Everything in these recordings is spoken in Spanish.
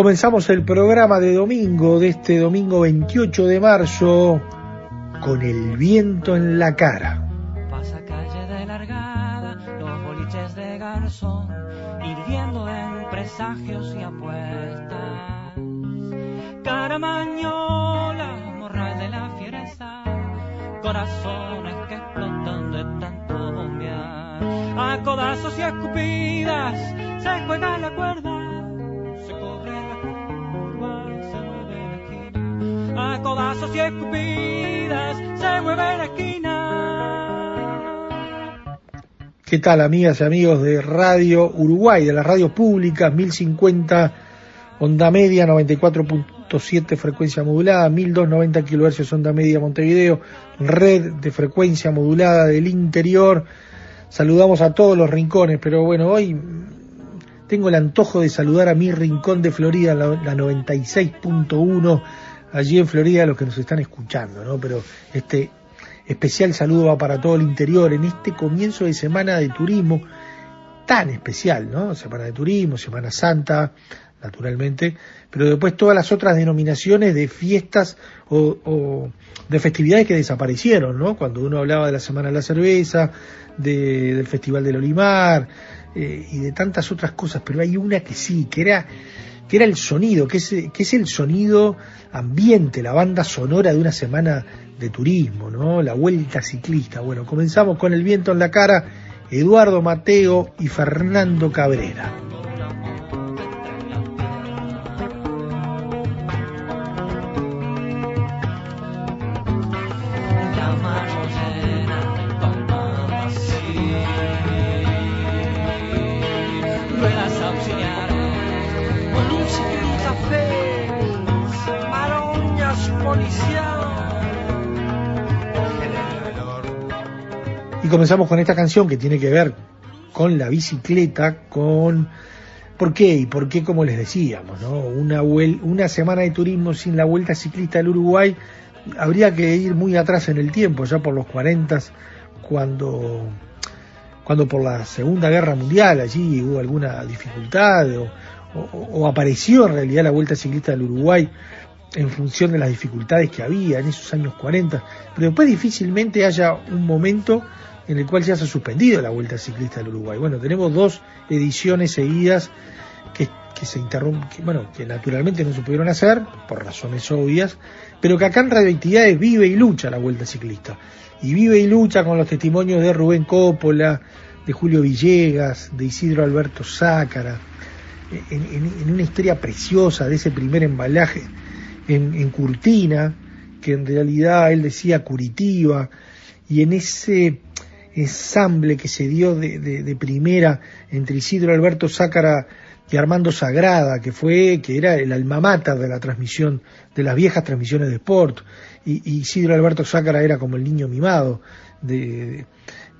Comenzamos el programa de domingo, de este domingo 28 de marzo, con el viento en la cara. Pasa calle de largada, los boliches de garzón, hirviendo en presagios y apuestas. Caramañola, morral de la fiereza, corazones que explotan de tanto bombear. A codazos y escupidas se juega la cuerda codazos y escupidas se mueve la esquina. ¿Qué tal amigas y amigos de Radio Uruguay, de las radios públicas, 1050 onda media, 94.7 frecuencia modulada, 1290 kHz onda media Montevideo, red de frecuencia modulada del interior. Saludamos a todos los rincones, pero bueno, hoy tengo el antojo de saludar a mi rincón de Florida, la, la 96.1 allí en Florida los que nos están escuchando, ¿no? Pero este especial saludo va para todo el interior en este comienzo de semana de turismo tan especial, ¿no? Semana de turismo, Semana Santa, naturalmente, pero después todas las otras denominaciones de fiestas o, de festividades que desaparecieron, ¿no? Cuando uno hablaba de la Semana de la Cerveza, del Festival del Olimar eh, y de tantas otras cosas, pero hay una que sí, que era que era el sonido, que es, que es el sonido ambiente, la banda sonora de una semana de turismo, ¿no? La vuelta ciclista. Bueno, comenzamos con el viento en la cara, Eduardo Mateo y Fernando Cabrera. Comenzamos con esta canción que tiene que ver con la bicicleta, con por qué y por qué, como les decíamos, ¿no? Una, una semana de turismo sin la vuelta ciclista del Uruguay habría que ir muy atrás en el tiempo, ya por los 40, cuando, cuando por la Segunda Guerra Mundial allí hubo alguna dificultad o, o apareció en realidad la vuelta ciclista del Uruguay en función de las dificultades que había en esos años 40, pero después difícilmente haya un momento en el cual se ha suspendido la Vuelta Ciclista del Uruguay. Bueno, tenemos dos ediciones seguidas que, se interrumpen, bueno, que naturalmente no se pudieron hacer, por razones obvias, pero que acá en Radioactividades vive y lucha la Vuelta Ciclista. Y vive y lucha con los testimonios de Rubén Coppola, de Julio Villegas, de Isidro Alberto Zácara, en, una historia preciosa de ese primer embalaje en, Curtina, que en realidad él decía Curitiva, y en ese ensamble que se dio de, primera entre Isidro Alberto Zácara y Armando Sagrada, que fue, que era el alma mater de la transmisión, de las viejas transmisiones de Sport, y, Isidro Alberto Zácara era como el niño mimado de,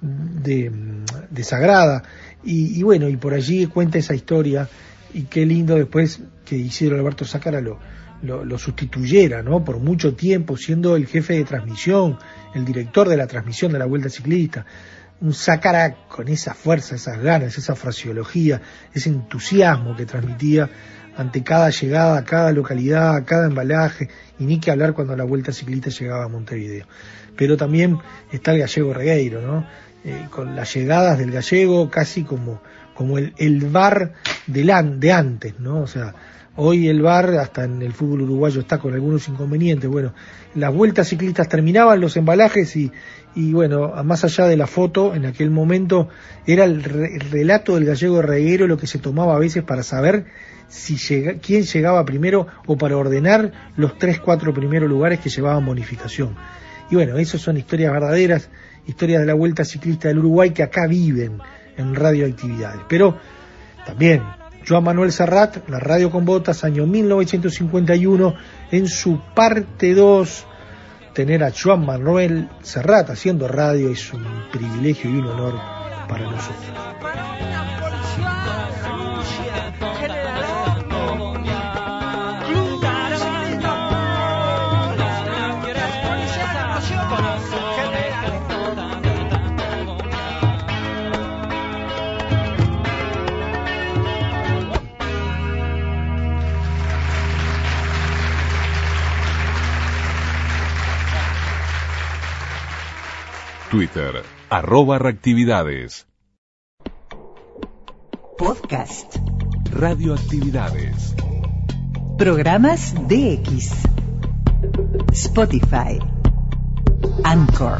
de, Sagrada, y, bueno, y por allí cuenta esa historia, y qué lindo después que Isidro Alberto Zácara lo, lo, sustituyera, ¿no? Por mucho tiempo, siendo el jefe de transmisión, el director de la transmisión de la Vuelta Ciclista. Un Sácara con esa fuerza, esas ganas, esa fraseología, ese entusiasmo que transmitía ante cada llegada, cada localidad, cada embalaje, y ni que hablar cuando la Vuelta Ciclista llegaba a Montevideo. Pero también está el gallego Regueiro, ¿no? Eh, con las llegadas del gallego casi como, como el, el bar an- de antes, ¿no? O sea, hoy el bar, hasta en el fútbol uruguayo, está con algunos inconvenientes. Bueno, las vueltas ciclistas terminaban los embalajes y, y bueno, más allá de la foto, en aquel momento era el, re- el relato del gallego reguero lo que se tomaba a veces para saber si llega, quién llegaba primero o para ordenar los tres, cuatro primeros lugares que llevaban bonificación. Y bueno, esas son historias verdaderas, historias de la Vuelta Ciclista del Uruguay que acá viven en radioactividades. Pero también Joan Manuel Serrat, la radio con botas, año 1951, en su parte 2, tener a Joan Manuel Serrat haciendo radio es un privilegio y un honor para nosotros. Twitter, arroba reactividades. Podcast. Radioactividades. Programas DX. Spotify. Anchor.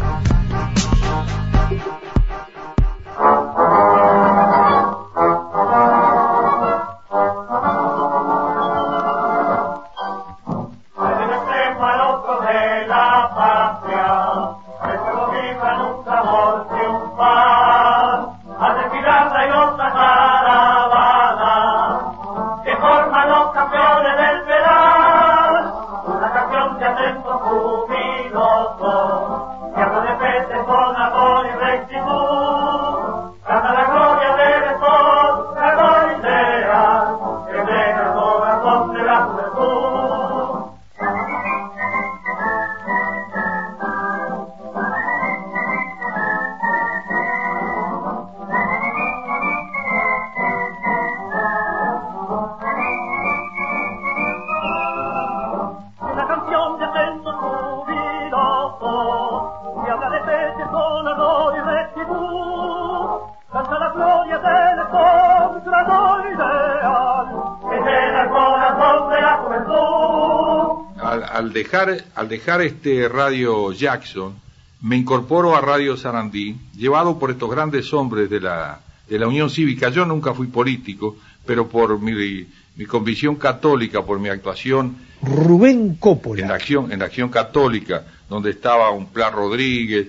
Dejar este radio Jackson me incorporo a Radio Sarandí llevado por estos grandes hombres de la de la Unión Cívica yo nunca fui político pero por mi, mi convicción católica por mi actuación Rubén en la Coppola. acción en la acción católica donde estaba un Pla Rodríguez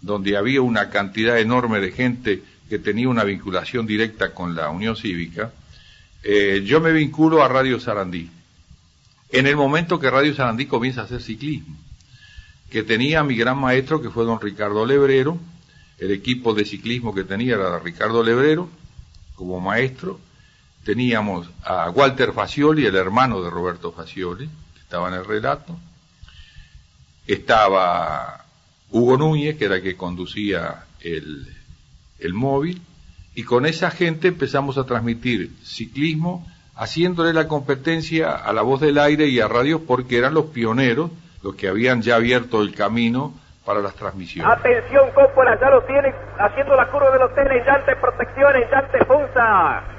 donde había una cantidad enorme de gente que tenía una vinculación directa con la Unión Cívica eh, yo me vinculo a Radio Sarandí en el momento que Radio Sarandí comienza a hacer ciclismo, que tenía mi gran maestro que fue don Ricardo Lebrero, el equipo de ciclismo que tenía era Ricardo Lebrero como maestro, teníamos a Walter Facioli, el hermano de Roberto Facioli, que estaba en el relato, estaba Hugo Núñez, que era el que conducía el, el móvil, y con esa gente empezamos a transmitir ciclismo, haciéndole la competencia a la voz del aire y a radio, porque eran los pioneros, los que habían ya abierto el camino para las transmisiones. Atención, Coppola, ya lo tiene haciendo la curva del hotel en llante protección, en llante punta.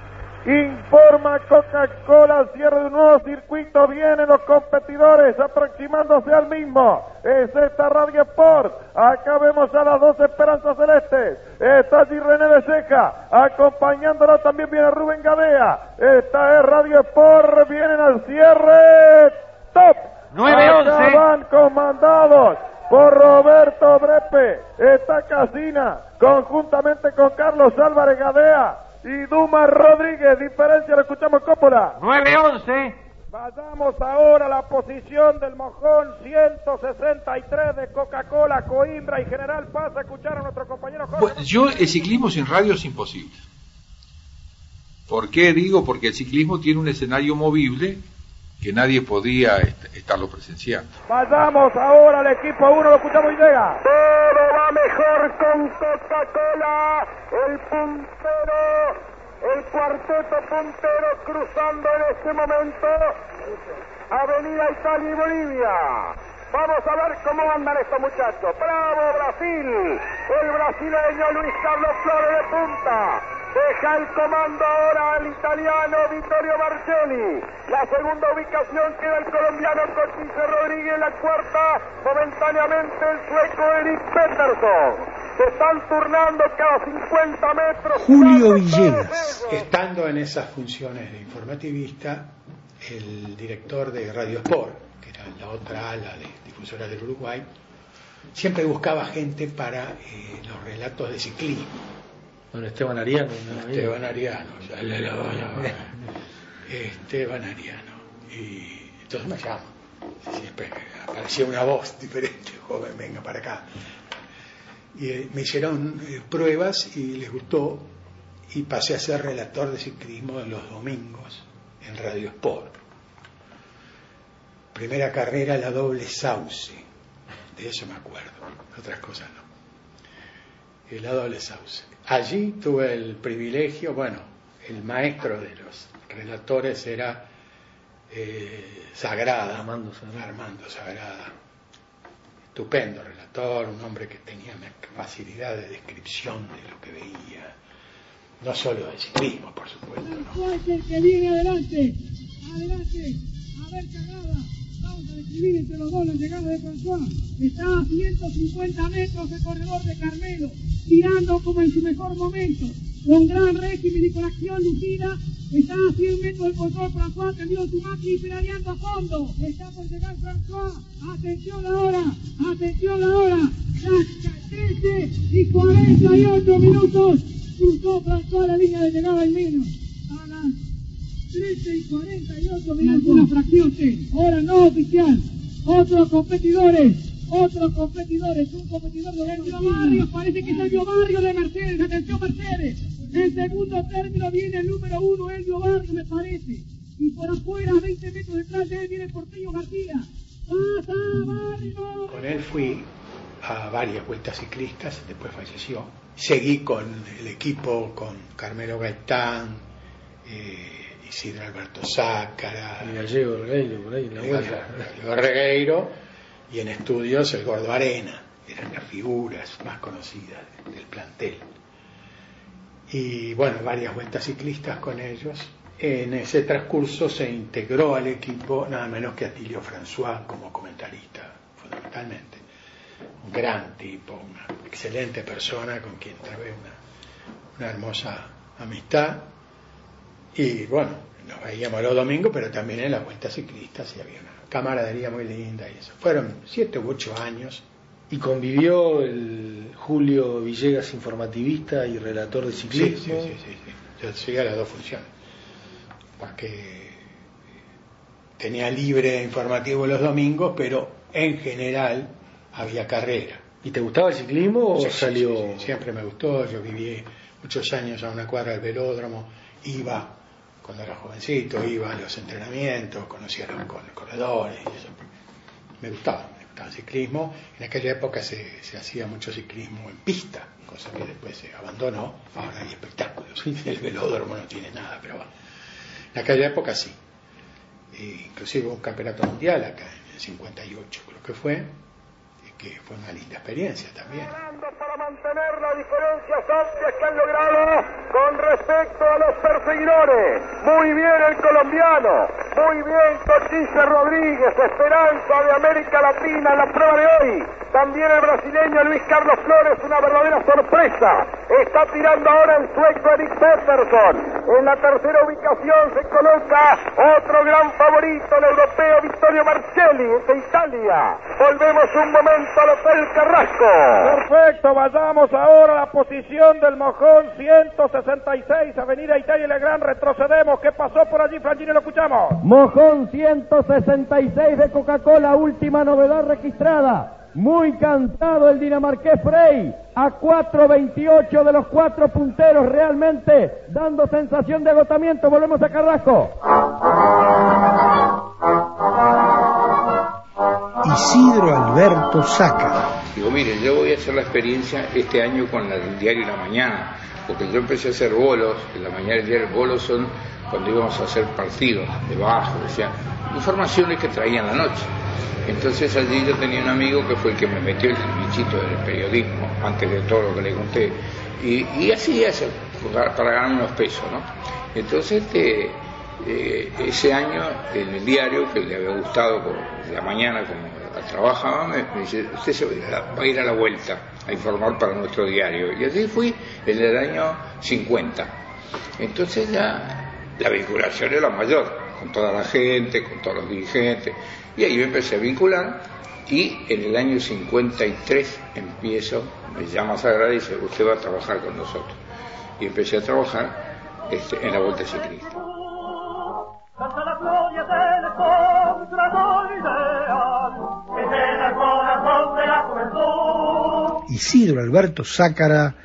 Informa Coca-Cola, cierre de un nuevo circuito, vienen los competidores aproximándose al mismo. Es esta Radio Sport. Acá vemos a las dos esperanzas celestes. Está allí René de Ceja, acompañándolo también viene Rubén Gadea. Esta es Radio Sport, vienen al cierre. Top. 9-11. Acá van comandados por Roberto Brepe. Está Casina, conjuntamente con Carlos Álvarez Gadea y Dumas Rodríguez. Diferencia, lo escuchamos Coppola. 9-11. Vayamos ahora a la posición del mojón 163 de Coca-Cola, Coimbra y General Paz a escuchar a nuestro compañero Jorge. Bueno, yo el ciclismo sin radio es imposible. ¿Por qué digo? Porque el ciclismo tiene un escenario movible que nadie podía est- estarlo presenciando. Vayamos ahora al equipo 1, lo escuchamos y llega. Todo va mejor con Coca-Cola, el puntero, el cuarteto puntero cruzando en este momento Avenida Italia y Bolivia. Vamos a ver cómo andan estos muchachos. ¡Bravo Brasil! El brasileño Luis Carlos Flores de punta. Deja el comando ahora al italiano Vittorio Marcelli. La segunda ubicación queda el colombiano Cochise Rodríguez. La cuarta, momentáneamente, el sueco Eric Peterson. Se están turnando cada 50 metros. Julio Villegas. Estando en esas funciones de informativista, el director de Radio Sport, que era la otra ala de difusora del Uruguay, siempre buscaba gente para eh, los relatos de ciclismo. Don Esteban Ariano. ¿no? Esteban Ariano, la. Esteban Ariano. Y entonces me llama. Siempre aparecía una voz diferente, joven, venga para acá. Y eh, me hicieron eh, pruebas y les gustó y pasé a ser relator de ciclismo los domingos en Radio Sport. Primera carrera, la doble sauce. De eso me acuerdo, otras cosas no. Y la doble sauce. Allí tuve el privilegio, bueno, el maestro de los relatores era eh, Sagrada, Armando Sagrada. Armando Sagrada. Estupendo relator, un hombre que tenía una facilidad de descripción de lo que veía, no solo de ciclismo, por supuesto. ¿no? el que viene adelante, adelante, a ver vamos a describir entre los dos la llegada de François, está a 150 metros del corredor de Carmelo, tirando como en su mejor momento, con gran régimen y con acción lucida, está a 100 metros del control. François, tendido su máquina y pedaleando a fondo, está por llegar François, atención ahora, atención ahora, las 13 y 48 minutos, cruzó François la línea de llegada en menos, 13 y 48 minutos. Una fracción T. Ahora no oficial. Otros competidores. Otros competidores. Un competidor de Sergio Barrios. Parece que es Elvio Barrios de Mercedes. Atención Mercedes. En segundo término viene el número uno, Elvio Barrios, me parece. Y por afuera, a 20 metros detrás de él, viene Porteño García. ¡Pasa Barrios! Con él fui a varias vueltas ciclistas, después falleció. Seguí con el equipo, con Carmelo Gaitán, eh, Isidro Alberto Zácara, Y Gallego Regueiro, por ahí, la. Gallego Regueiro, y en estudios el Gordo Arena, eran las figuras más conocidas del plantel. Y bueno, varias vueltas ciclistas con ellos. En ese transcurso se integró al equipo nada menos que Atilio François como comentarista, fundamentalmente. Un gran tipo, una excelente persona con quien trabé una, una hermosa amistad. Y bueno, nos veíamos los domingos, pero también en las vueltas ciclistas y había una camaradería muy linda y eso. Fueron siete u ocho años. Y convivió el Julio Villegas, informativista y relator de ciclismo. sí, sí, sí, sí. Yo seguía las dos funciones. Porque tenía libre informativo los domingos, pero en general había carrera. ¿Y te gustaba el ciclismo o Sí, salió? sí, sí, siempre me gustó, yo viví muchos años a una cuadra del velódromo, iba cuando era jovencito, iba a los entrenamientos, conocía a los cor- corredores, y eso. me gustaba, me gustaba el ciclismo. En aquella época se, se hacía mucho ciclismo en pista, cosa que después se abandonó, ahora hay espectáculos, el velódromo no tiene nada, pero bueno. En aquella época sí. E inclusive hubo un campeonato mundial acá en el 58 creo que fue, que fue una linda experiencia también. para mantener las diferencias amplias que han logrado con respecto a los perseguidores. Muy bien el colombiano, muy bien Cochise Rodríguez, esperanza de América Latina en la prueba de hoy. También el brasileño Luis Carlos Flores, una verdadera sorpresa. Está tirando ahora el sueco Eric Peterson. En la tercera ubicación se coloca otro gran favorito, el europeo Vittorio Marcelli, de Italia. Volvemos un momento Carrasco. Perfecto, vayamos ahora a la posición del Mojón 166, Avenida Italia Legrand. Retrocedemos. ¿Qué pasó por allí, Frangini? Lo escuchamos. Mojón 166 de Coca-Cola, última novedad registrada. Muy cansado el dinamarqués Frey, a 4.28 de los cuatro punteros, realmente dando sensación de agotamiento. Volvemos a Carrasco. Isidro Alberto Saca. Digo, mire, yo voy a hacer la experiencia este año con la del diario La Mañana, porque yo empecé a hacer bolos, en la mañana del diario bolos son cuando íbamos a hacer partidos de bajo, o sea, informaciones que traían la noche. Entonces allí yo tenía un amigo que fue el que me metió el bichito del periodismo, antes de todo lo que le conté. Y, así para, ganar unos pesos, ¿no? Entonces, este, eh, ese año, en el diario, que le había gustado por la mañana, como trabajaba, me, me dice, usted se va a ir a la vuelta a informar para nuestro diario. Y así fui en el año 50. Entonces ya la vinculación era mayor, con toda la gente, con todos los dirigentes. Y ahí me empecé a vincular y en el año 53 empiezo, me llama Sagrada y dice, usted va a trabajar con nosotros. Y empecé a trabajar este, en la Vuelta Ciclista. Isidro Alberto Zácara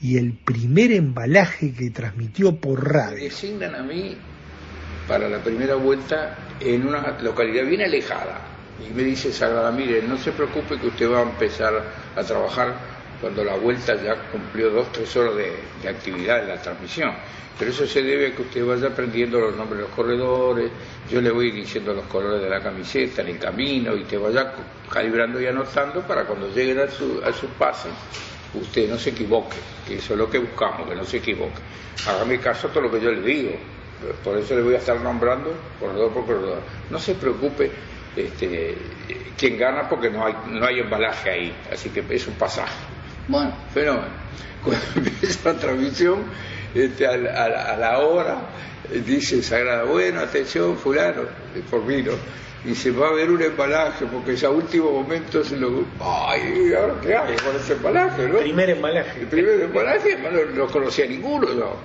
y el primer embalaje que transmitió por Me radio. designan a mí para la primera vuelta en una localidad bien alejada. Y me dice Sagrada, mire, no se preocupe que usted va a empezar a trabajar cuando la vuelta ya cumplió dos, tres horas de, de actividad en la transmisión. Pero eso se debe a que usted vaya aprendiendo los nombres de los corredores, yo le voy diciendo los colores de la camiseta en el camino y te vaya calibrando y anotando para cuando lleguen a su, a su pase usted no se equivoque, que eso es lo que buscamos, que no se equivoque. Hágame caso a todo lo que yo le digo, por eso le voy a estar nombrando corredor por corredor. No se preocupe este, quién gana porque no hay, no hay embalaje ahí, así que es un pasaje. Bueno, fenómeno. Cuando empieza la transmisión, este, a, la, a la- a la hora, dice Sagrada, bueno, atención, fulano, eh, por mí, ¿no? Y se va a ver un embalaje, porque ese último momento se lo... Ay, ¿ahora qué hago con ese embalaje, no? Primer embalaje. El primer embalaje no, no conocía ninguno, yo.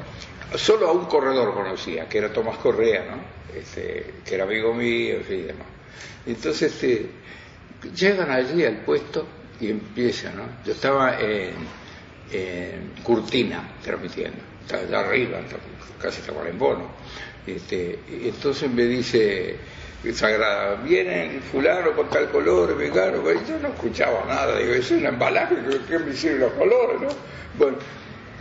Solo a un corredor conocía, que era Tomás Correa, ¿no? Este, que era amigo mío, y demás. Entonces, este, llegan allí al puesto y empiezan, ¿no? Yo estaba en, Curtina transmitiendo, estaba allá arriba, casi estaba en bono. Este, y entonces me dice Sagrada, viene el fulano con tal color, vegano, yo no escuchaba nada, digo, es un embalaje, ¿qué, qué me hicieron los colores, no? Bueno,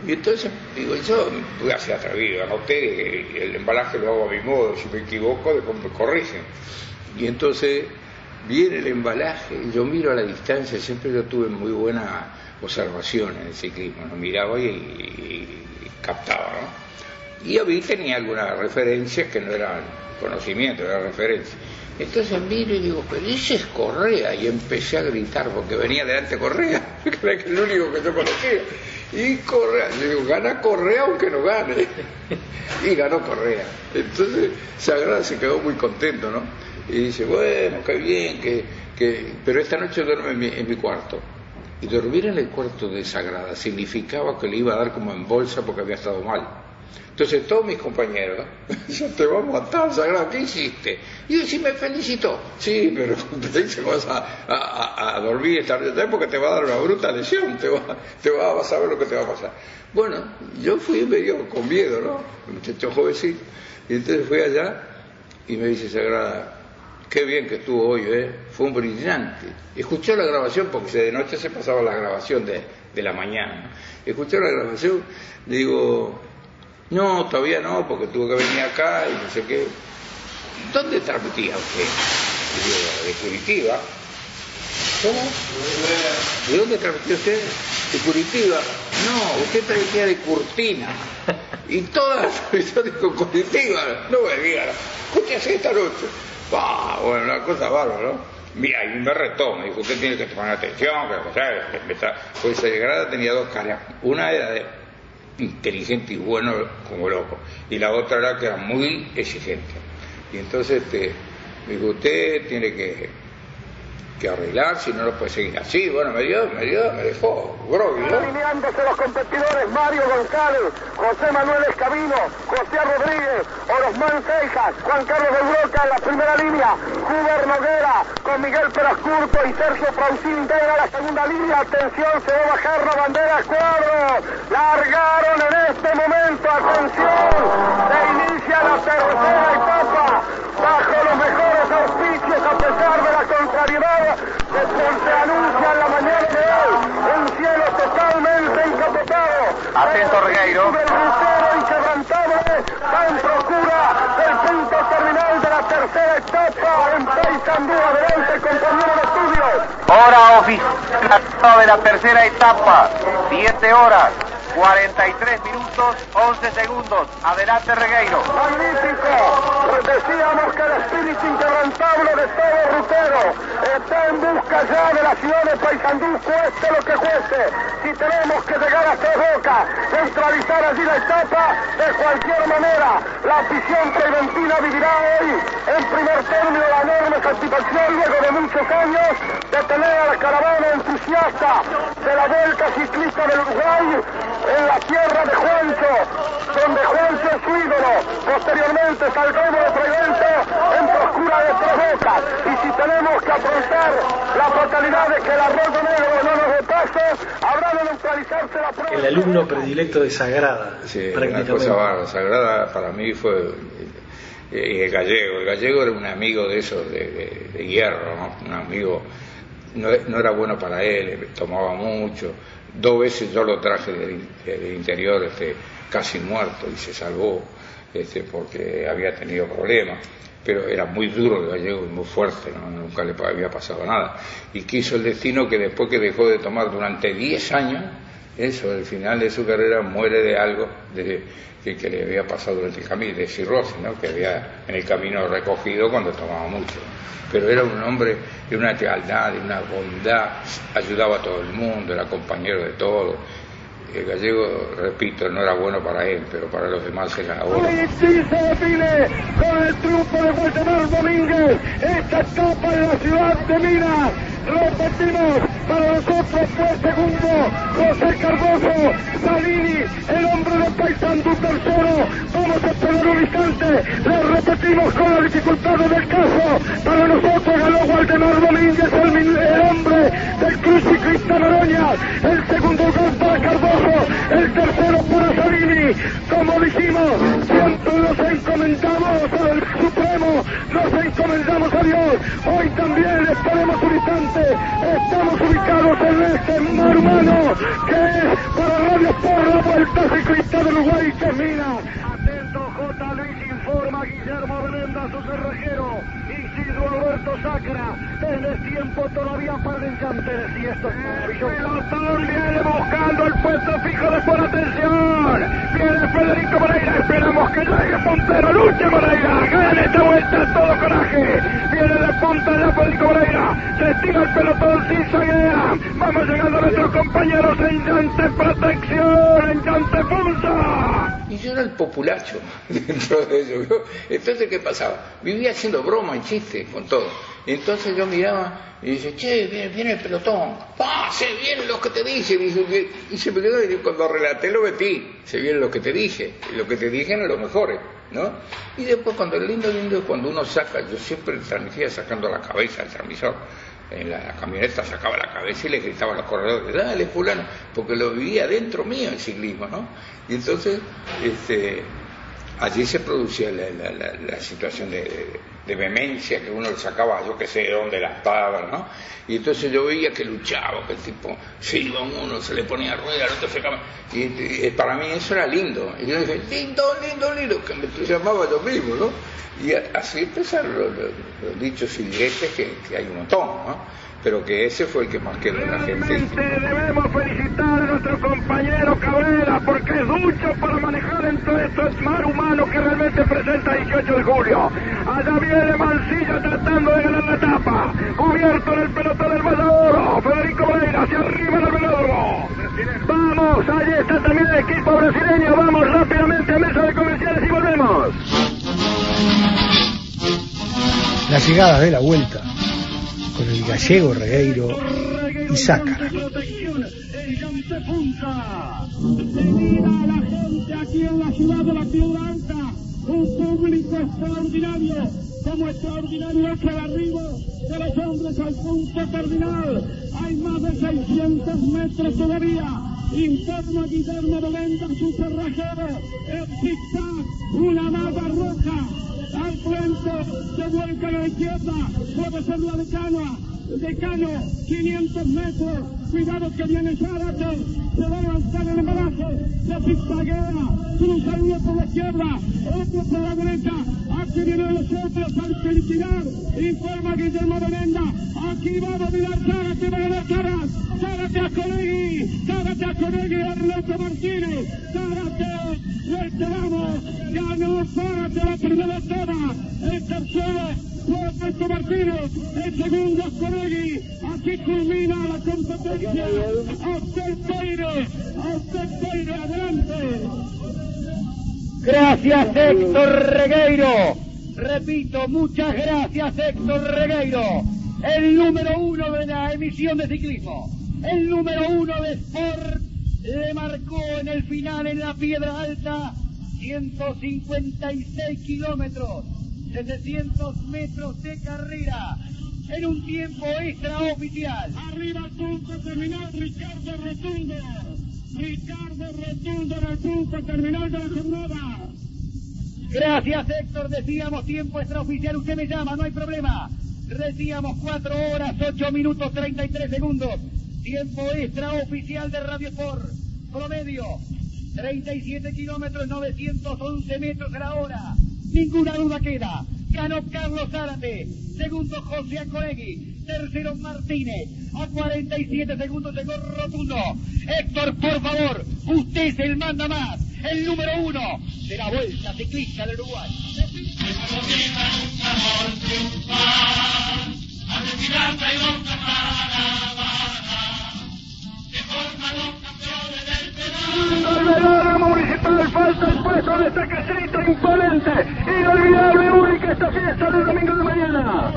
y entonces, digo, yo voy a ser atrevido, anoté el embalaje lo hago a mi modo, si me equivoco, después me corrigen. Y entonces viene el embalaje, yo miro a la distancia, siempre yo tuve muy buena observación en el ciclismo, ¿no? miraba y, y- captaba, ¿no? Y yo vi tenía algunas referencias que no eran conocimiento, eran referencias. Entonces miro y digo, pero ese es Correa, y empecé a gritar porque venía delante Correa, que era el único que yo conocía. Y Correa, yo digo, gana Correa aunque no gane. Y ganó Correa. Entonces Sagrada se quedó muy contento, ¿no? Y dice, bueno, qué bien, que, que... pero esta noche duerme en mi, en mi cuarto. Y dormir en el cuarto de Sagrada significaba que le iba a dar como en bolsa porque había estado mal. Entonces todos mis compañeros, yo te voy a matar, Sagrada, ¿qué hiciste? Y yo sí me felicitó. Sí, pero te vas a, a- a- dormir esta noche porque te va a dar una bruta lesión, te va, te va a saber lo que te va a pasar. Bueno, yo fui medio con miedo, ¿no? Muchacho jovencito. Y entonces fui allá y me dice Sagrada, qué bien que estuvo hoy, ¿eh? Fue un brillante. Escuchó la grabación, porque de noche se pasaba la grabación de, de la mañana. Escuchó la grabación, digo, no, todavía no, porque tuvo que venir acá y no sé qué. ¿Dónde transmitía usted? De Curitiba. ¿Cómo? ¿De dónde transmitía usted? De Curitiba. No, usted transmitía de Curtina. Y todas las transmisiones con Curitiba. No me digan, escúchese esta noche. Bah, bueno, una cosa bárbara, ¿no? Mira, y me retó, me dijo, usted tiene que tomar atención, que o sea, empezar. Pues Sagrada tenía dos caras. Una era de inteligente y bueno como loco, y la otra era que era muy exigente. Y entonces este, me usted tiene que, que arreglar, si no lo puede seguir así. Bueno, me dio, me dio, me dejó groggy, ¿no? Alineándose los competidores Mario González, José Manuel Escabino, José Rodríguez, Orosmán Cejas, Juan Carlos de Broca en la primera línea, Huber Noguera con Miguel Pérez y Sergio Frausín integra la segunda línea. Atención, se va a bajar la bandera cuadro. Largaron en este momento, atención, se inicia la tercera etapa bajo los mejores auspicios a pesar de la contrariedad que se anuncia en la mañana de hoy. Un cielo totalmente encapotado. Atento, Regueiro. El lucero inquebrantable va en procura del punto terminal de la tercera etapa Paysandú. Adelante, compañero de estudios. Hora oficial de la tercera etapa, 7 horas, 43 minutos 11 segundos. Adelante Regueiro. Magnífico. Decíamos que el espíritu inquebrantable de todo rutero está en busca ya de la ciudad de Paysandú, cueste lo que cueste. Si tenemos que llegar a Tres Bocas, neutralizar allí la etapa, de cualquier manera, la afición preventiva vivirá hoy en primer término la enorme satisfacción luego de muchos años de tener a la caravana entusiasta de la Vuelta Ciclista del Uruguay en la tierra de Juancho, donde Juancho es su ídolo. Posteriormente saldremos de otro procura de tres bocas. Y si tenemos que afrontar la fatalidad de que el arroyo negro no nos dé paso, habrá de neutralizarse la prueba. El alumno predilecto de Sagrada, Sí, una prácticamente. cosa bárbara. Sagrada para mí fue y el gallego. El gallego era un amigo de esos de, de- de hierro, ¿no? un amigo. No, no era bueno para él, tomaba mucho. Dos veces yo lo traje del, del interior este, casi muerto y se salvó este, porque había tenido problemas. Pero era muy duro el gallego muy fuerte, ¿no? nunca le había pasado nada. Y quiso el destino que después que dejó de tomar durante 10 años, eso, al final de su carrera muere de algo de, que, que le había pasado durante el camino, de cirrosis, ¿no? que había en el camino recogido cuando tomaba mucho. Pero era un hombre de una lealtad, de una bondad, ayudaba a todo el mundo, era compañero de todos. El gallego, repito, no era bueno para él, pero para los demás era oro. Hoy sí se define con el triunfo de Waldemar Domínguez esta etapa en la ciudad de Minas. Repetimos, para nosotros fue segundo José Cardoso, Salini, el hombre de Paysandú tercero. Vamos a esperar un instante, le repetimos con las dificultades del caso. Para nosotros ganó Waldemar Domínguez, el, el hombre del Cruz Noroña. El segundo gol para Cardoso, el tercero para Salini. Como dijimos, siempre nos encomendamos al Supremo, nos encomendamos a Dios. Hoy también esperemos un instante. Estamos ubicados en este mar humano que es para Radio por la Vuelta Ciclista del Uruguay que mina. Atento J. Luis informa Guillermo Belenda, su cerrajero. Alberto Sacra. En el tiempo todavía para el enchantes y esto es maravilloso. Pelotón viene buscando el puesto fijo de por atención. Viene Federico Moreira. Esperamos que llegue Pontero. Luche Moreira. Gane esta vuelta todo coraje. Viene de punta ya Federico Moreira. Se estira el pelotón sin zaguea. Vamos llegando a nuestros compañeros en llante protección. En punta. Y yo era el populacho dentro de eso. Entonces, ¿qué pasaba? Vivía haciendo broma y chiste con todo. Entonces yo miraba y dice, che, viene, viene el pelotón. ¡Pah! Se viene lo que te dije. Y se me quedó y cuando relaté lo metí. Se viene lo que te dije. Lo que te dije era lo mejor, ¿no? Y después cuando el lindo, lindo es cuando uno saca, yo siempre transmitía sacando la cabeza al transmisor. En la camioneta sacaba la cabeza y le gritaba a los corredores, dale fulano, porque lo vivía dentro mío el ciclismo, ¿no? Y entonces, este, allí se producía la, situación de, de- de vehemencia que uno le sacaba, yo qué sé, de dónde las tablas, ¿no? Y entonces yo veía que luchaba, que el tipo se iba uno, se le ponía rueda, el otro se cama. Y, para mí eso era lindo. Y yo dije, lindo, lindo, lindo, que me llamaba yo mismo, ¿no? Y a- así empezaron los, dichos y que, que hay un montón, ¿no? Pero que ese fue el que más quedó en la gente. Realmente debemos felicitar a nuestro compañero Cabrera porque es mucho para manejar dentro de estos mar humano que realmente presenta 18 de julio. Allá viene Mancilla tratando de ganar la etapa. Cubierto en el pelotón del Valladoro. Federico Moreira hacia arriba en el velódromo. Vamos, allí está también el equipo brasileño. Vamos rápidamente a mesa de comerciales y volvemos. La llegada de la vuelta con el gallego Regueiro y Sácara. a un público extraordinario, como extraordinario es el arribo de los hombres al punto terminal. Hay más de 600 metros todavía. Informa Guillermo Belenda, su cerrajero, el zigzag, una mapa roja, vuelca a la izquierda, puede ser la de Canoa, de Cano, 500 metros, cuidado que viene Zárate, se va a lanzar el embalaje, se zigzaguea, cruza uno por la izquierda, otro por la derecha, aquí vienen los otros, hay que liquidar, informa Guillermo Belenda, aquí va a dominar Zárate, va a ganar Caras, Zárate a Conegui, Zárate a Conegui, Ernesto Martínez, Zárate, lo esperamos, ganó Zárate la primera etapa, el tercero fue Ernesto Martínez, el segundo es Conegui, aquí culmina la competencia, a usted Peire, a usted Peire, adelante. Gracias Héctor Regueiro. Repito, muchas gracias Héctor Regueiro. El número uno de la emisión de ciclismo. El número uno de Sport le marcó en el final en la Piedra Alta 156 kilómetros, 700 metros de carrera en un tiempo extraoficial. Arriba al punto terminal Ricardo Rotundo. Ricardo Rotundo en el punto terminal de la jornada. Gracias Héctor, decíamos tiempo extraoficial, usted me llama, no hay problema. Decíamos 4 horas, 8 minutos, 33 segundos. Tiempo extraoficial de Radio Sport. Promedio, 37 kilómetros, 911 metros a la hora. Ninguna duda queda. Ganó Carlos Zárate. Segundo José Acoegui. Tercero Martínez. A 47 segundos llegó Rotundo. Héctor, por favor, usted es el manda más. El número uno de la Vuelta Ciclista del Uruguay. Falta el puesto de este quesito imponente, inolvidable, única esta fiesta del domingo de mañana.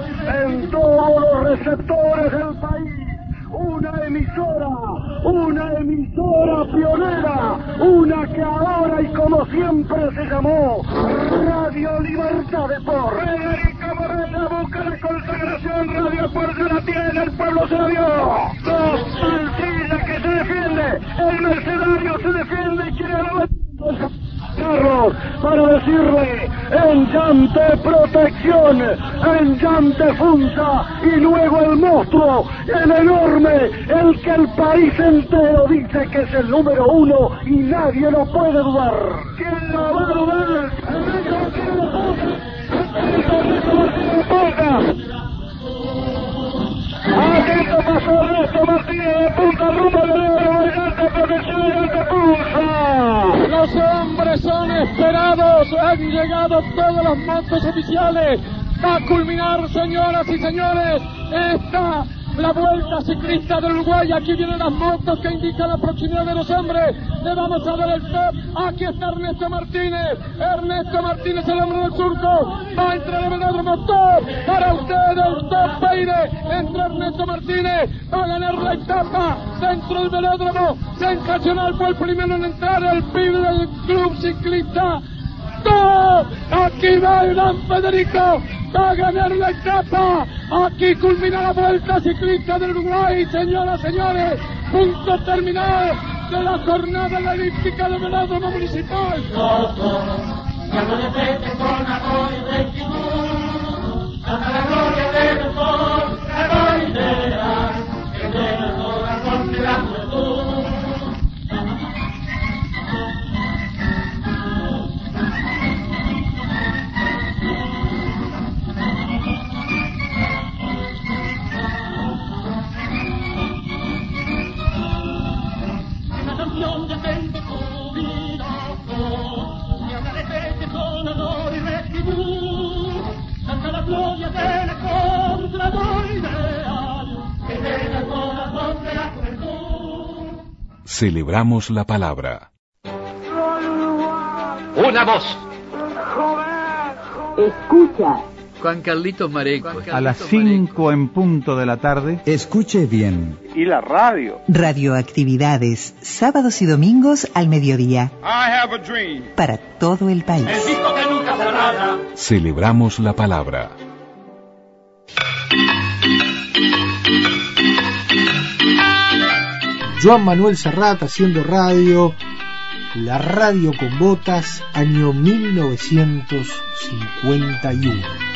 En todos los receptores del país, una emisora, una emisora pionera, una que ahora y como siempre se llamó Radio Libertad de Por. Federico Moreno busca la consagración, Radio se la tiene, el pueblo se la. Dos que se defiende, el mercenario se defiende y quiere la carros para decirle en llante protección, en llante funza y luego el monstruo, el enorme, el que el país entero dice que es el número uno y nadie lo puede dudar. ¿Quién lo va a dudar? Atento pasó Ernesto Martínez de punta rumbo de oro, elegante protección, elegante pulsa. Los hombres son esperados. Han llegado todos los montos oficiales. Va a culminar, señoras y señores, esta la vuelta ciclista del Uruguay. Aquí vienen las motos que indican la proximidad de los hombres. Le vamos a dar el top. Aquí está Ernesto Martínez. Ernesto Martínez, el hombre del surco. Va a entrar el velódromo top. Para ustedes, el top Peire. Entra Ernesto Martínez. Va a ganar la etapa dentro del velódromo. Sensacional fue el primero en entrar. El pibe del club ciclista. ¡Top! Aquí va el gran Federico. Va a ganar la etapa. Aquí culmina la vuelta ciclista del Uruguay, señoras, señores. Punto terminal de la jornada en la elíptica del velódromo municipal. Y rectitud. Canta la gloria del encontrador ideal que llega al corazón de la juventud. Celebramos la palabra. Una voz. Escucha. Juan Carlitos Mareco. A las 5 en punto de la tarde. Escuche bien. Y la radio. Radioactividades, sábados y domingos al mediodía, I have a dream. para todo el país. El que nunca. Celebramos la palabra. Joan Manuel Serrat haciendo radio, la radio con botas, año 1951.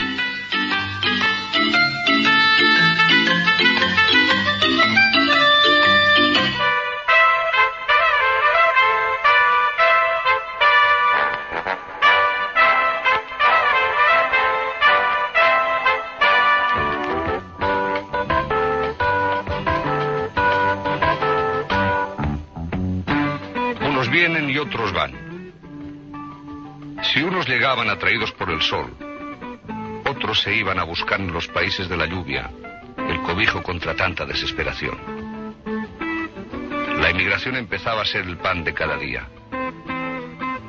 Sol, otros se iban a buscar en los países de la lluvia el cobijo contra tanta desesperación. La emigración empezaba a ser el pan de cada día.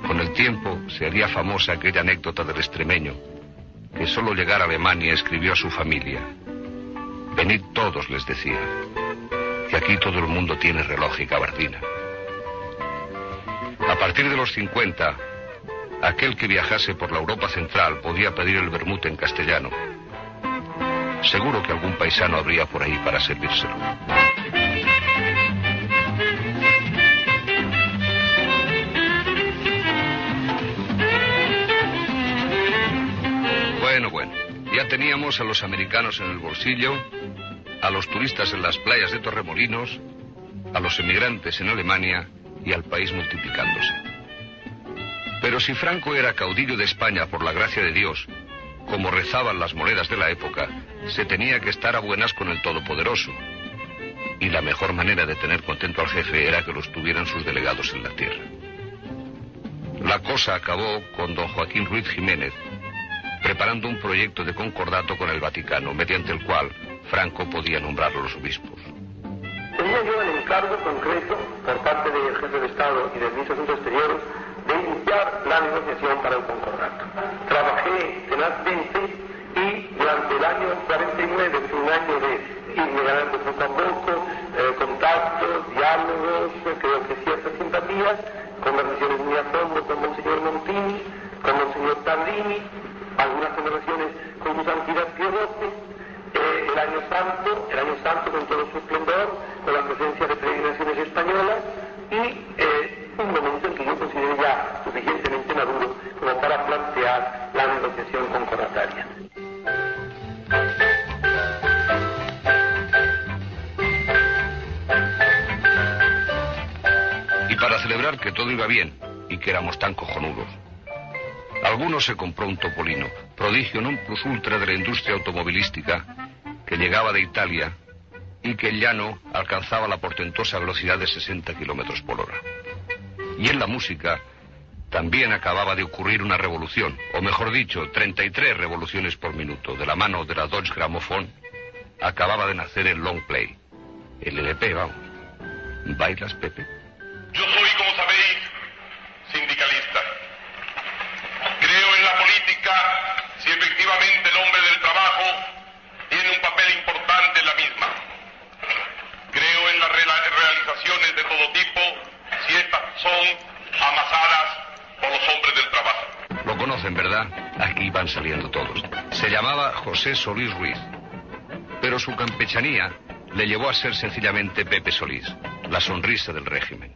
Con el tiempo se haría famosa aquella anécdota del extremeño, que solo llegar a Alemania escribió a su familia. Venid todos, les decía, que aquí todo el mundo tiene reloj y gabardina. A partir de los 50, aquel que viajase por la Europa Central podía pedir el vermut en castellano. Seguro que algún paisano habría por ahí para servírselo. Bueno, bueno, ya teníamos a los americanos en el bolsillo, a los turistas en las playas de Torremolinos, a los emigrantes en Alemania y al país multiplicándose. Pero si Franco era caudillo de España por la gracia de Dios, como rezaban las monedas de la época, se tenía que estar a buenas con el Todopoderoso. Y la mejor manera de tener contento al jefe era que los tuvieran sus delegados en la tierra. La cosa acabó con don Joaquín Ruiz Jiménez preparando un proyecto de concordato con el Vaticano, mediante el cual Franco podía nombrar a los obispos. Tenía yo el encargo concreto por parte del jefe de Estado y del ministro de Asuntos Exteriores iniciar la negociación para el concordato. Trabajé tenazmente y durante el año 49 fue un año de irme ganando poco a poco, eh, contactos, diálogos, creo que ciertas simpatías, conversaciones muy a fondo con Monseñor Montini, con Monseñor Tardini, algunas conversaciones con su santidad Pío eh, el año santo, el año santo con todo su esplendor, con la presencia de peregrinaciones españolas y eh, en ya suficientemente maduro como para plantear la negociación concordataria. Y para celebrar que todo iba bien y que éramos tan cojonudos, alguno se compró un topolino, prodigio non plus ultra de la industria automovilística, que llegaba de Italia y que el llano alcanzaba la portentosa velocidad de 60 kilómetros por hora. Y en la música también acababa de ocurrir una revolución, o mejor dicho, 33 revoluciones por minuto. De la mano de la Dodge Gramophone acababa de nacer el long play, el LP, vamos. ¿Bailas, Pepe? Yo soy, sabéis, sindicalista. Creo en la política si efectivamente el hombre del trabajo tiene un papel importante en la misma. Creo en las rela- realizaciones de todo tipo si estas son amasadas por los hombres del trabajo. Conocen, ¿verdad? Aquí van saliendo todos. Se llamaba José Solís Ruiz. Pero su campechanía le llevó a ser sencillamente Pepe Solís, la sonrisa del régimen.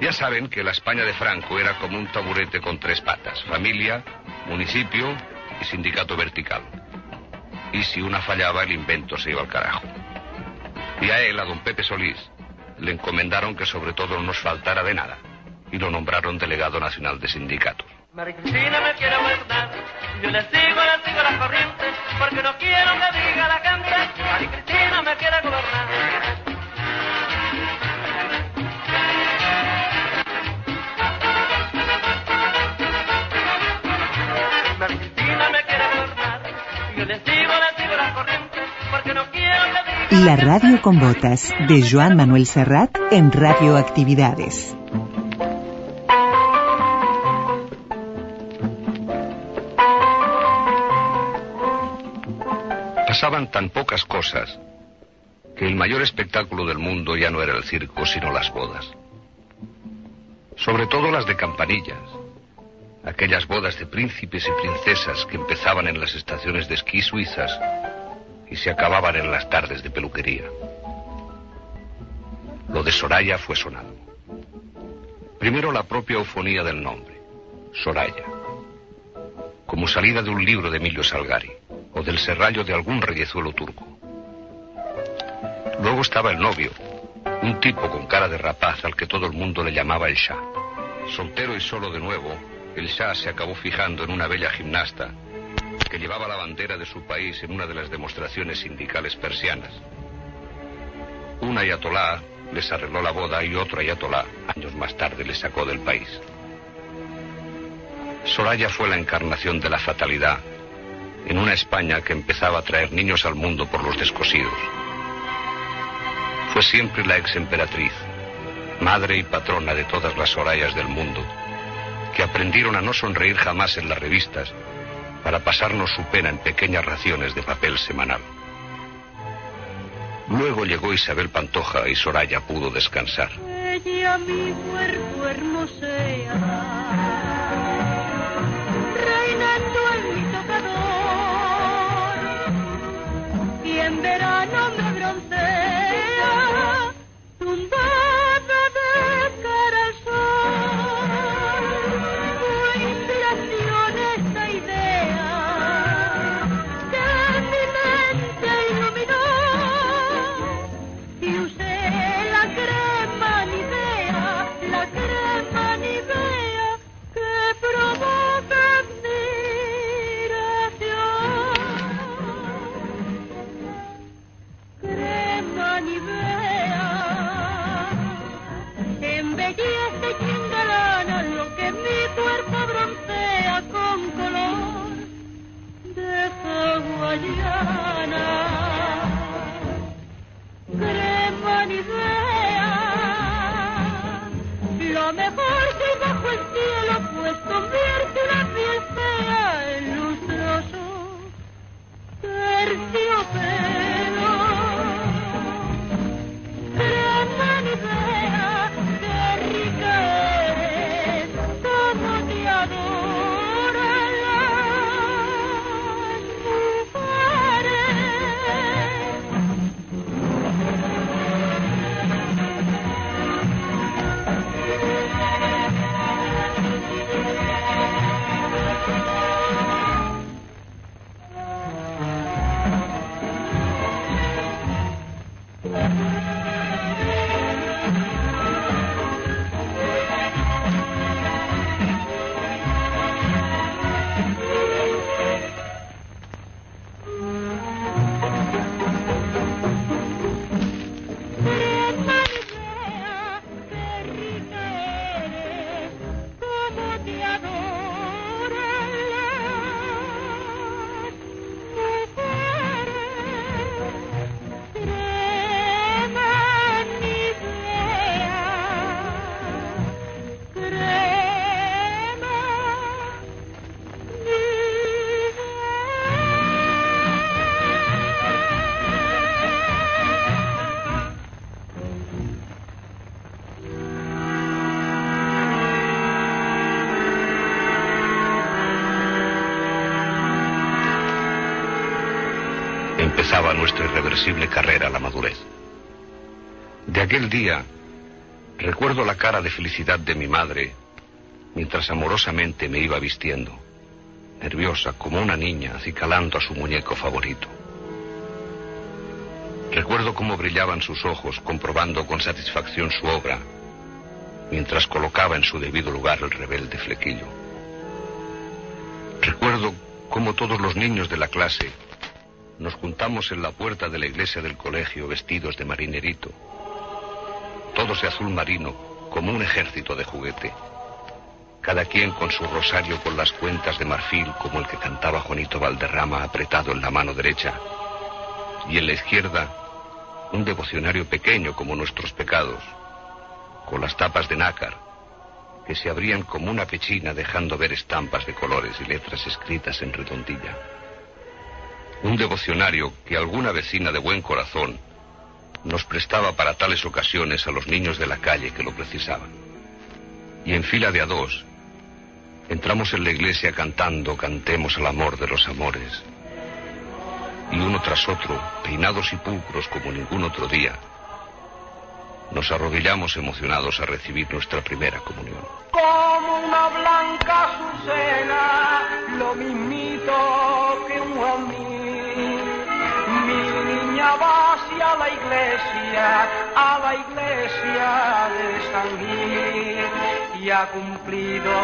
Ya saben que la España de Franco era como un taburete con tres patas, familia, municipio y sindicato vertical. Y si una fallaba, el invento se iba al carajo. Y a él, a don Pepe Solís, le encomendaron que sobre todo no nos faltara de nada. Y lo nombraron delegado nacional de sindicatos. María Cristina me quiere gobernar, yo le sigo, le sigo las corrientes, porque no quiero que diga la gente, María Cristina me quiere gobernar. María Cristina me quiere gobernar, yo le sigo, le sigo las corrientes, porque no quiero que diga La radio con botas de Joan Manuel Serrat en Radioactividades. Tan pocas cosas que el mayor espectáculo del mundo ya no era el circo, sino las bodas. Sobre todo las de campanillas. Aquellas bodas de príncipes y princesas que empezaban en las estaciones de esquí suizas y se acababan en las tardes de peluquería. Lo de Soraya fue sonado. Primero la propia eufonía del nombre, Soraya, como salida de un libro de Emilio Salgari del serrallo de algún reyezuelo turco. Luego estaba el novio, un tipo con cara de rapaz al que todo el mundo le llamaba el Shah. Soltero y solo de nuevo, el Shah se acabó fijando en una bella gimnasta que llevaba la bandera de su país en una de las demostraciones sindicales persianas. Un ayatolá les arregló la boda y otro ayatolá, años más tarde, les sacó del país. Soraya fue la encarnación de la fatalidad en una España que empezaba a traer niños al mundo por los descosidos. Fue siempre la ex emperatriz, madre y patrona de todas las Sorayas del mundo, que aprendieron a no sonreír jamás en las revistas para pasarnos su pena en pequeñas raciones de papel semanal. Luego llegó Isabel Pantoja y Soraya pudo descansar. Ella mi cuerpo hermosea, en verano me Empezaba nuestra irreversible carrera a la madurez. De aquel día, recuerdo la cara de felicidad de mi madre mientras amorosamente me iba vistiendo, nerviosa como una niña acicalando a su muñeco favorito. Recuerdo cómo brillaban sus ojos comprobando con satisfacción su obra mientras colocaba en su debido lugar el rebelde flequillo. Recuerdo cómo todos los niños de la clase nos juntamos en la puerta de la iglesia del colegio vestidos de marinerito, todos de azul marino, como un ejército de juguete, cada quien con su rosario con las cuentas de marfil como el que cantaba Juanito Valderrama apretado en la mano derecha, y en la izquierda un devocionario pequeño como nuestros pecados, con las tapas de nácar, que se abrían como una pechina dejando ver estampas de colores y letras escritas en redondilla. Un devocionario que alguna vecina de buen corazón nos prestaba para tales ocasiones a los niños de la calle que lo precisaban. Y en fila de a dos, entramos en la iglesia cantando Cantemos al amor de los amores. Y uno tras otro, peinados y pulcros como ningún otro día, nos arrodillamos emocionados a recibir nuestra primera comunión. como una blanca azucena, lo mismito va hacia la iglesia, a la iglesia de San Gil, y ha cumplido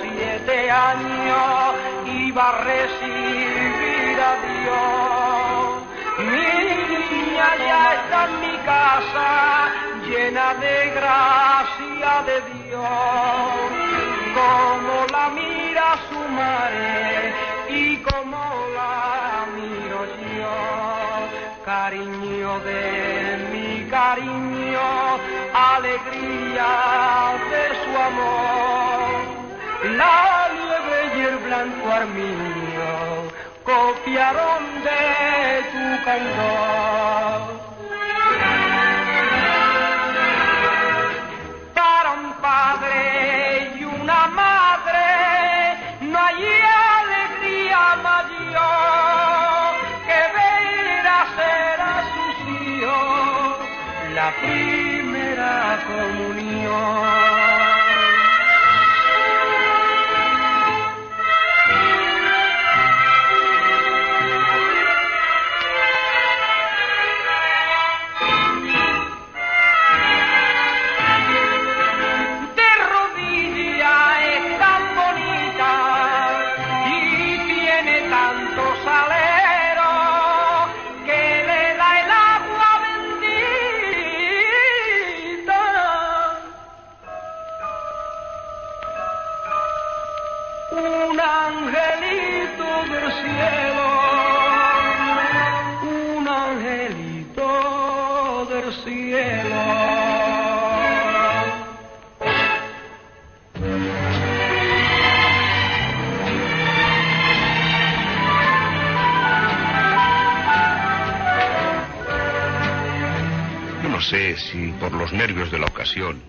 siete años y va a recibir a Dios. Mi niña ya está en mi casa, llena de gracia de Dios, como la mira su madre cariño de mi cariño, alegría de su amor, la nieve y el blanco armiño copiaron de tu candor. Para un padre y una madre de la ocasión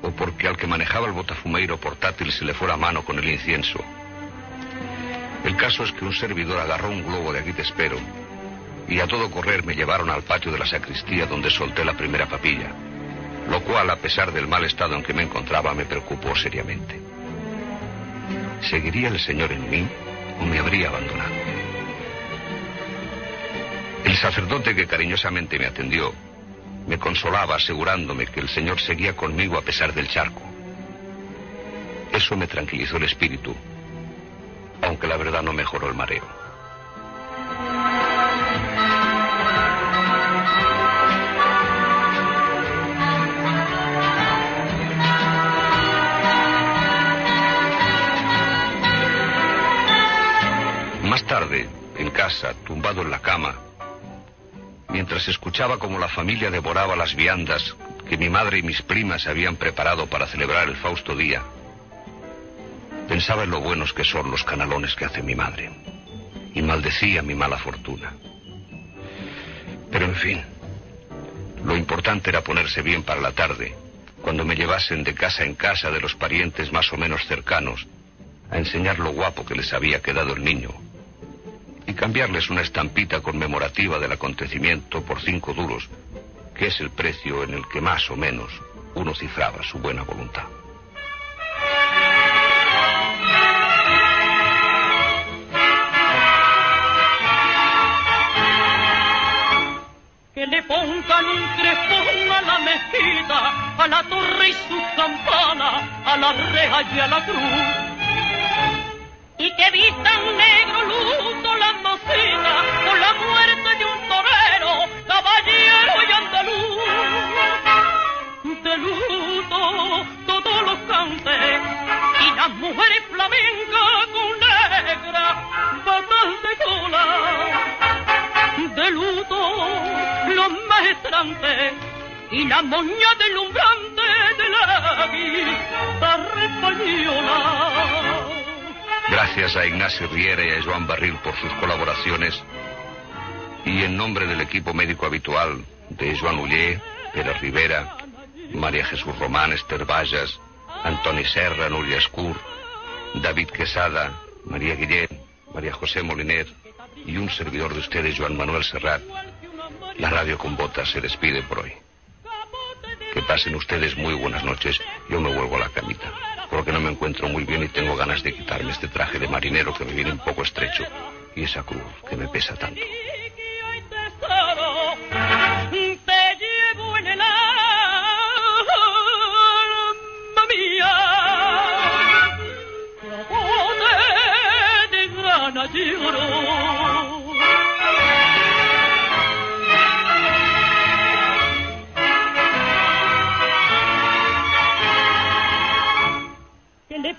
o porque al que manejaba el botafumeiro portátil se le fue la mano con el incienso. El caso es que un servidor agarró un globo de aquí te espero y a todo correr me llevaron al patio de la sacristía donde solté la primera papilla, lo cual a pesar del mal estado en que me encontraba me preocupó seriamente. ¿Seguiría el Señor en mí o me habría abandonado? El sacerdote que cariñosamente me atendió me consolaba asegurándome que el Señor seguía conmigo a pesar del charco. Eso me tranquilizó el espíritu, aunque la verdad no mejoró el mareo. Más tarde, en casa, tumbado en la cama, mientras escuchaba como la familia devoraba las viandas que mi madre y mis primas habían preparado para celebrar el Fausto Día, pensaba en lo buenos que son los canalones que hace mi madre. Y maldecía mi mala fortuna. Pero en fin, lo importante era ponerse bien para la tarde, cuando me llevasen de casa en casa de los parientes más o menos cercanos a enseñar lo guapo que les había quedado el niño y cambiarles una estampita conmemorativa del acontecimiento por cinco duros, que es el precio en el que más o menos uno cifraba su buena voluntad. que le pongan un crespón a la mezquita, a la torre y sus campanas, a la reja y a la cruz. Y que vistan negro luto las mocitas por la muerte de un torero, caballero y andaluz. De luto todos los cantes y las mujeres flamencas con negra batas de cola de luto los maestrantes y la moña deslumbrante de la guitarra española. Gracias a Ignacio Riera y a Joan Barril por sus colaboraciones y en nombre del equipo médico habitual de Joan Ullé, Pérez Rivera, María Jesús Román, Esther Vallas, Antoni Serra, Nuria Escur, David Quesada, María Guillén, María José Moliner y un servidor de ustedes, Joan Manuel Serrat, la radio con botas se despide por hoy. Que pasen ustedes muy buenas noches. Yo me vuelvo a la camita, porque no me encuentro muy bien y tengo ganas de quitarme este traje de marinero que me viene un poco estrecho y esa cruz que me pesa tanto.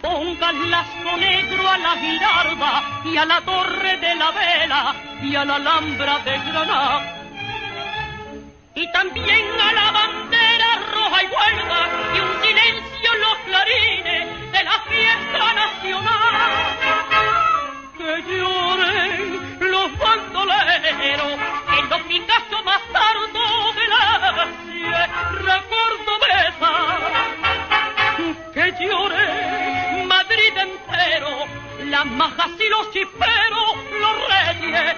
Pónganlas con negro a la girarda y a la torre de la vela y a la alhambra de Granada. Y también a la bandera roja y huelga y un silencio en los clarines de la fiesta nacional. Que lloren los bandoleros en los picachos más tardos de la sierra las majas y los chisperos, los reyes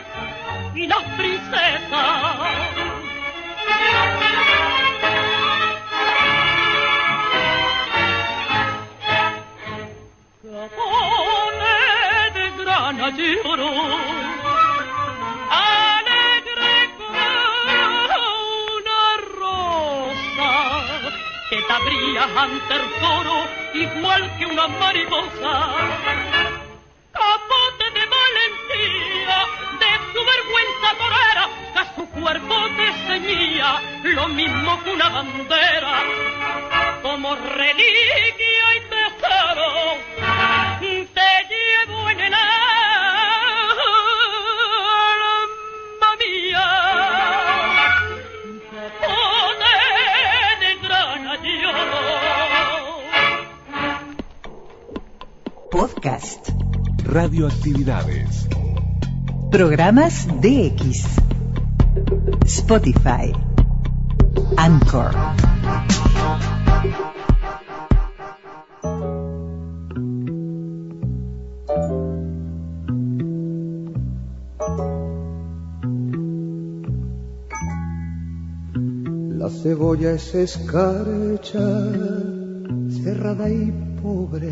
y las princesas. Capone de grana lloró, que te abría ante el coro igual que una mariposa. Cuerpo te ceñía, lo mismo que una bandera, como reliquia y tesoro, te llevo en el alma mía. De. Podcast. Radioactividades. Programas DX. Spotify. Anchor. La cebolla es escarcha, cerrada y pobre.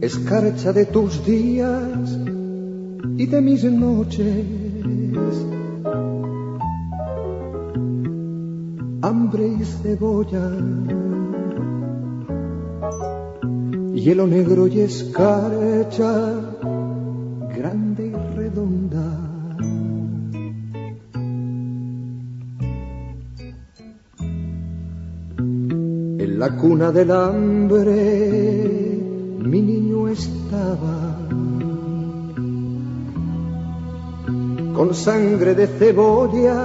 Escarcha de tus días y de mis noches. Hambre y cebolla. Hielo negro y escarcha, grande y redonda. En la cuna del hambre con sangre de cebolla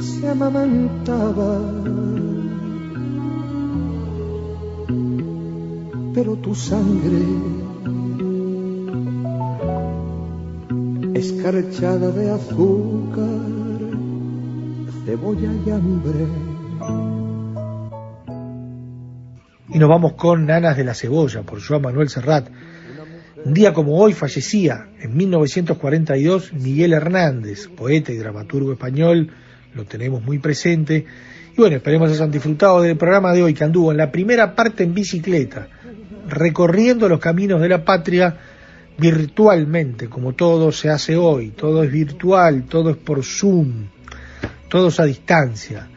se amamantaba pero tu sangre escarchada de azúcar cebolla y hambre Y nos vamos con Nanas de la Cebolla, por Joan Manuel Serrat. Un día como hoy fallecía, en 1942, Miguel Hernández, poeta y dramaturgo español, lo tenemos muy presente. Y bueno, esperemos hayan disfrutado del programa de hoy, que anduvo en la primera parte en bicicleta, recorriendo los caminos de la patria virtualmente, como todo se hace hoy, todo es virtual, todo es por Zoom, todo es a distancia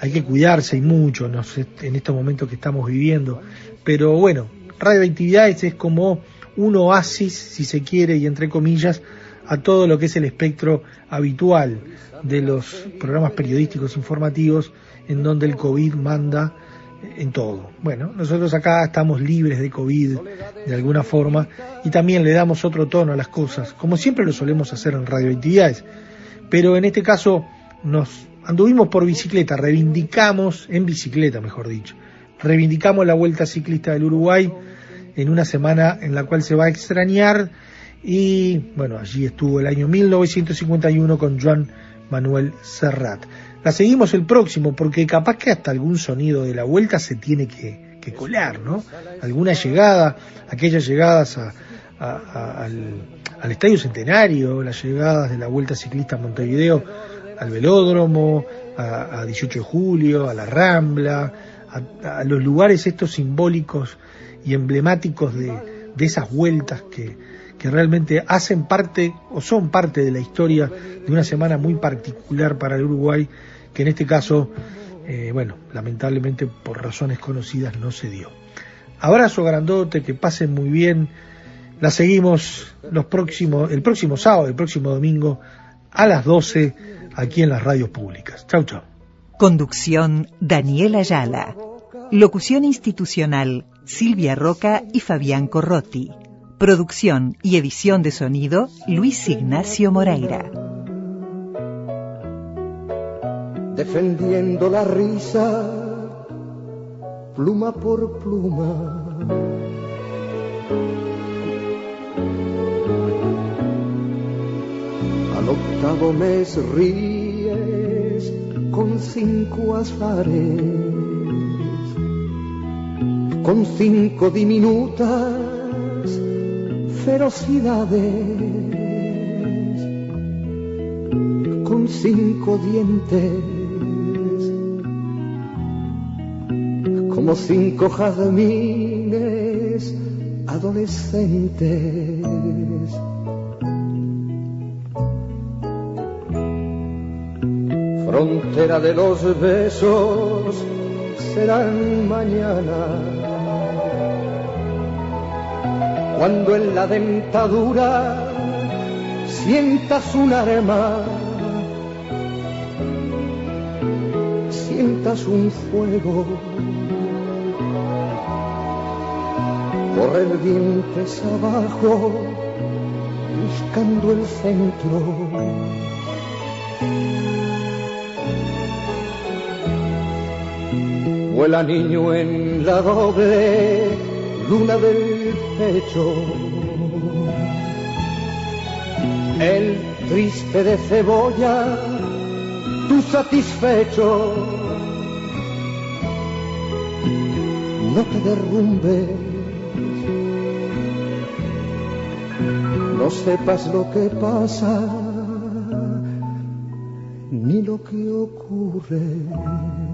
hay que cuidarse y mucho en estos momentos que estamos viviendo. Pero bueno, radioactividades es como un oasis, si se quiere, y entre comillas, a todo lo que es el espectro habitual de los programas periodísticos informativos en donde el COVID manda en todo. Bueno, nosotros acá estamos libres de COVID de alguna forma y también le damos otro tono a las cosas, como siempre lo solemos hacer en radioactividades. Pero en este caso nos anduvimos por bicicleta, reivindicamos, en bicicleta mejor dicho, reivindicamos la Vuelta Ciclista del Uruguay en una semana en la cual se va a extrañar y bueno, allí estuvo el año 1951 con Juan Manuel Serrat. La seguimos el próximo porque capaz que hasta algún sonido de la vuelta se tiene que, que colar, ¿no? Alguna llegada, aquellas llegadas a, al, al Estadio Centenario, las llegadas de la Vuelta Ciclista Montevideo, al velódromo, a, a 18 de julio, a la Rambla, a, los lugares estos simbólicos y emblemáticos de, de esas vueltas que, que, realmente hacen parte o son parte de la historia de una semana muy particular para el Uruguay, que en este caso, eh, bueno, lamentablemente por razones conocidas no se dio. Abrazo grandote, que pasen muy bien. La seguimos los próximos, el próximo sábado, el próximo domingo a las 12 aquí en las radios públicas. Chau, chau. Conducción Daniel Ayala. Locución institucional Silvia Roca y Fabián Corrotti. Producción y edición de sonido Luis Ignacio Moreira. Defendiendo la risa, pluma por pluma. Al octavo mes ríes con cinco azares, con cinco diminutas ferocidades, con cinco dientes, como cinco jazmines adolescentes. Frontera de los besos serán mañana cuando en la dentadura sientas un arma, sientas un fuego, correr dientes abajo, buscando el centro. Vuela niño en la doble luna del El triste de cebolla, tú satisfecho. No te derrumbes, no sepas lo que pasa, ni lo que ocurre.